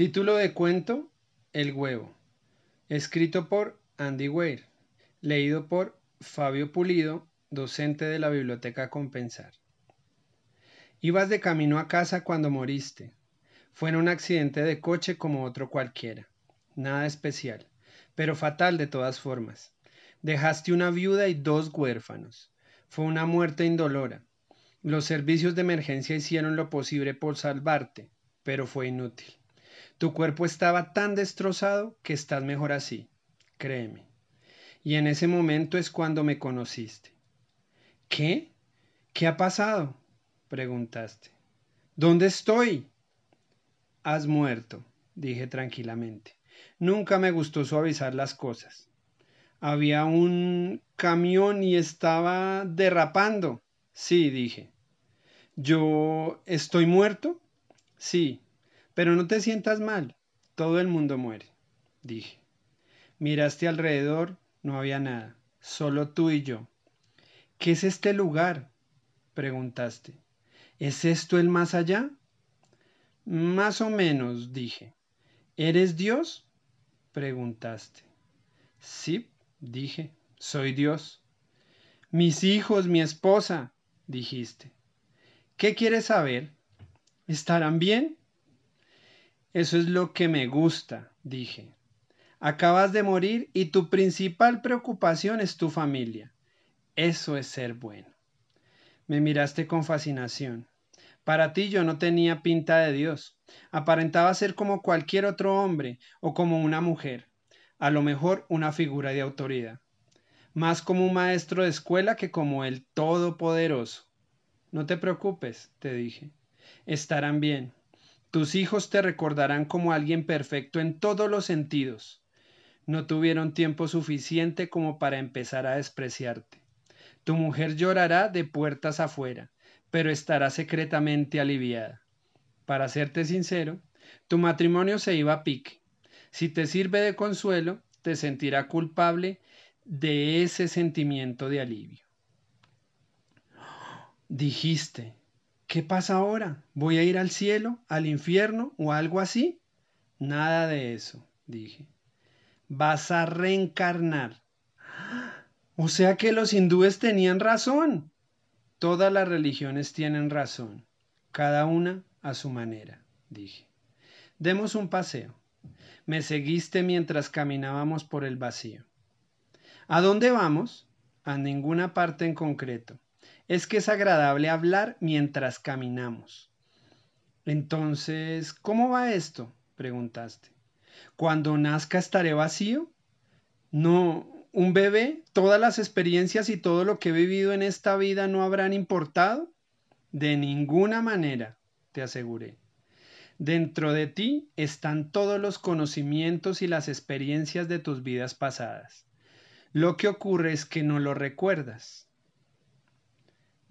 Título de cuento El huevo. Escrito por Andy Weir. Leído por Fabio Pulido, docente de la Biblioteca Compensar. Ibas de camino a casa cuando moriste. Fue en un accidente de coche como otro cualquiera. Nada especial, pero fatal de todas formas. Dejaste una viuda y dos huérfanos. Fue una muerte indolora. Los servicios de emergencia hicieron lo posible por salvarte, pero fue inútil. Tu cuerpo estaba tan destrozado que estás mejor así, créeme. Y en ese momento es cuando me conociste. ¿Qué? ¿Qué ha pasado? preguntaste. ¿Dónde estoy? Has muerto, dije tranquilamente. Nunca me gustó suavizar las cosas. Había un camión y estaba derrapando. Sí, dije. ¿Yo estoy muerto? Sí, pero no te sientas mal, todo el mundo muere, dije. Miraste alrededor, no había nada, solo tú y yo. ¿Qué es este lugar? preguntaste. ¿Es esto el más allá? Más o menos, dije. ¿Eres Dios? preguntaste. Sí, dije, soy Dios. Mis hijos, mi esposa, dijiste. ¿Qué quieres saber? ¿Estarán bien? Eso es lo que me gusta, dije. Acabas de morir y tu principal preocupación es tu familia. Eso es ser bueno. Me miraste con fascinación. Para ti yo no tenía pinta de Dios. Aparentaba ser como cualquier otro hombre o como una mujer. A lo mejor una figura de autoridad. Más como un maestro de escuela que como el Todopoderoso. No te preocupes, te dije. Estarán bien. Tus hijos te recordarán como alguien perfecto en todos los sentidos. No tuvieron tiempo suficiente como para empezar a despreciarte. Tu mujer llorará de puertas afuera, pero estará secretamente aliviada. Para serte sincero, tu matrimonio se iba a pique. Si te sirve de consuelo, te sentirá culpable de ese sentimiento de alivio. Dijiste, ¿Qué pasa ahora? ¿Voy a ir al cielo, al infierno o algo así? Nada de eso, dije. Vas a reencarnar. O sea que los hindúes tenían razón. Todas las religiones tienen razón, cada una a su manera, dije. Demos un paseo. Me seguiste mientras caminábamos por el vacío. ¿A dónde vamos? A ninguna parte en concreto es que es agradable hablar mientras caminamos. Entonces, ¿cómo va esto? preguntaste. ¿Cuando nazca estaré vacío? No, un bebé, todas las experiencias y todo lo que he vivido en esta vida no habrán importado? De ninguna manera, te aseguré. Dentro de ti están todos los conocimientos y las experiencias de tus vidas pasadas. Lo que ocurre es que no lo recuerdas.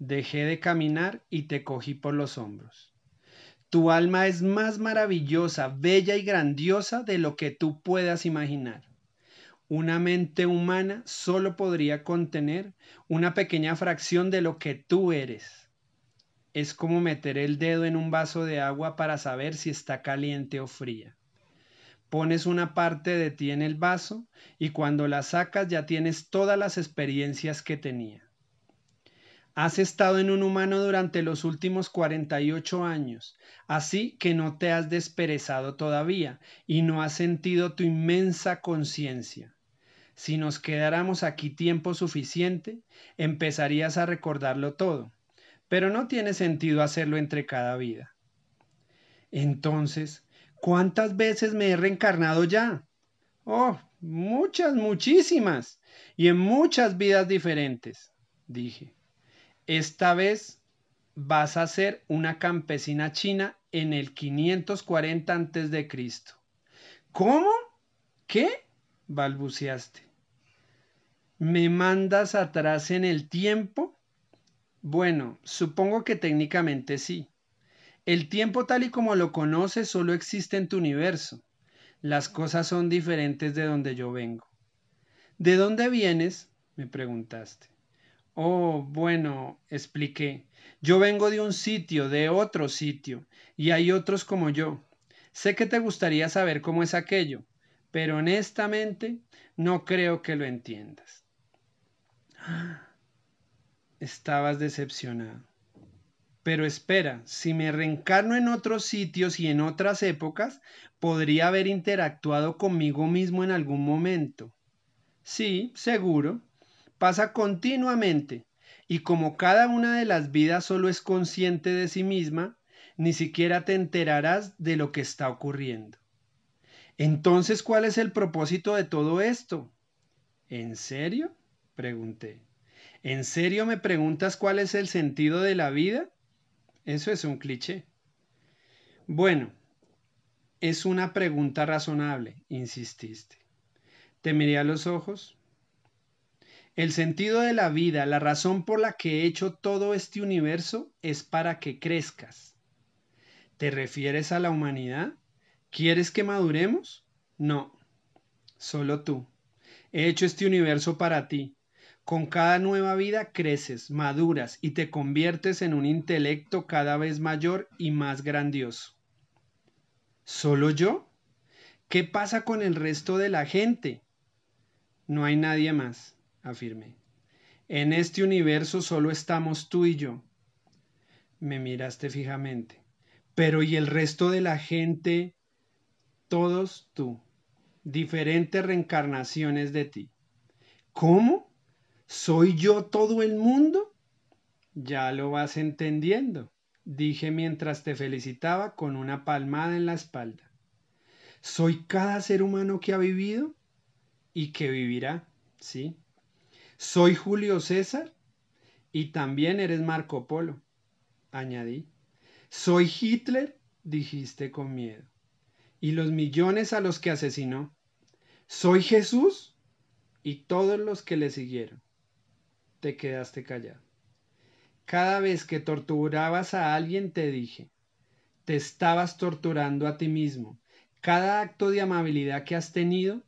Dejé de caminar y te cogí por los hombros. Tu alma es más maravillosa, bella y grandiosa de lo que tú puedas imaginar. Una mente humana solo podría contener una pequeña fracción de lo que tú eres. Es como meter el dedo en un vaso de agua para saber si está caliente o fría. Pones una parte de ti en el vaso y cuando la sacas ya tienes todas las experiencias que tenía. Has estado en un humano durante los últimos 48 años, así que no te has desperezado todavía y no has sentido tu inmensa conciencia. Si nos quedáramos aquí tiempo suficiente, empezarías a recordarlo todo, pero no tiene sentido hacerlo entre cada vida. Entonces, ¿cuántas veces me he reencarnado ya? Oh, muchas, muchísimas, y en muchas vidas diferentes, dije. Esta vez vas a ser una campesina china en el 540 a.C. ¿Cómo? ¿Qué? balbuceaste. ¿Me mandas atrás en el tiempo? Bueno, supongo que técnicamente sí. El tiempo tal y como lo conoces solo existe en tu universo. Las cosas son diferentes de donde yo vengo. ¿De dónde vienes? me preguntaste. Oh, bueno, expliqué. Yo vengo de un sitio, de otro sitio, y hay otros como yo. Sé que te gustaría saber cómo es aquello, pero honestamente no creo que lo entiendas. Estabas decepcionado. Pero espera, si me reencarno en otros sitios y en otras épocas, podría haber interactuado conmigo mismo en algún momento. Sí, seguro. Pasa continuamente. Y como cada una de las vidas solo es consciente de sí misma, ni siquiera te enterarás de lo que está ocurriendo. Entonces, ¿cuál es el propósito de todo esto? ¿En serio? pregunté. ¿En serio me preguntas cuál es el sentido de la vida? Eso es un cliché. Bueno, es una pregunta razonable, insististe. Te miré a los ojos. El sentido de la vida, la razón por la que he hecho todo este universo es para que crezcas. ¿Te refieres a la humanidad? ¿Quieres que maduremos? No, solo tú. He hecho este universo para ti. Con cada nueva vida creces, maduras y te conviertes en un intelecto cada vez mayor y más grandioso. ¿Solo yo? ¿Qué pasa con el resto de la gente? No hay nadie más, afirmé. En este universo solo estamos tú y yo. Me miraste fijamente. Pero ¿y el resto de la gente? Todos tú. Diferentes reencarnaciones de ti. ¿Cómo? ¿Soy yo todo el mundo? Ya lo vas entendiendo, dije mientras te felicitaba con una palmada en la espalda. ¿Soy cada ser humano que ha vivido y que vivirá? Sí. ¿Soy Julio César? Y también eres Marco Polo, añadí. ¿Soy Hitler? dijiste con miedo. ¿Y los millones a los que asesinó? ¿Soy Jesús? Y todos los que le siguieron. Te quedaste callado. Cada vez que torturabas a alguien te dije, te estabas torturando a ti mismo. Cada acto de amabilidad que has tenido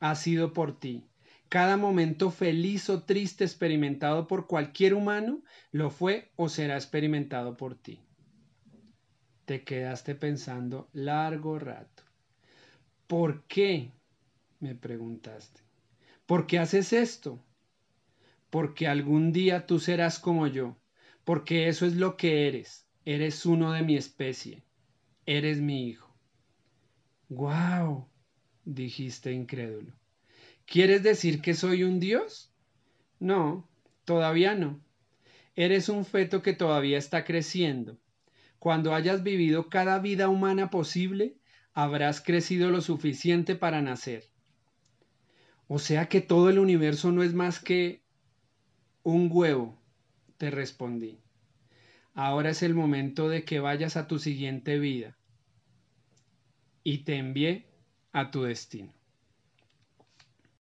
ha sido por ti. Cada momento feliz o triste experimentado por cualquier humano lo fue o será experimentado por ti. Te quedaste pensando largo rato. ¿Por qué? me preguntaste. ¿Por qué haces esto? Porque algún día tú serás como yo, porque eso es lo que eres. Eres uno de mi especie. Eres mi hijo. ¡Guau! dijiste incrédulo. ¿Quieres decir que soy un dios? No, todavía no. Eres un feto que todavía está creciendo cuando hayas vivido cada vida humana posible, habrás crecido lo suficiente para nacer. O sea que todo el universo no es más que un huevo, te respondí. Ahora es el momento de que vayas a tu siguiente vida. Y te envié a tu destino.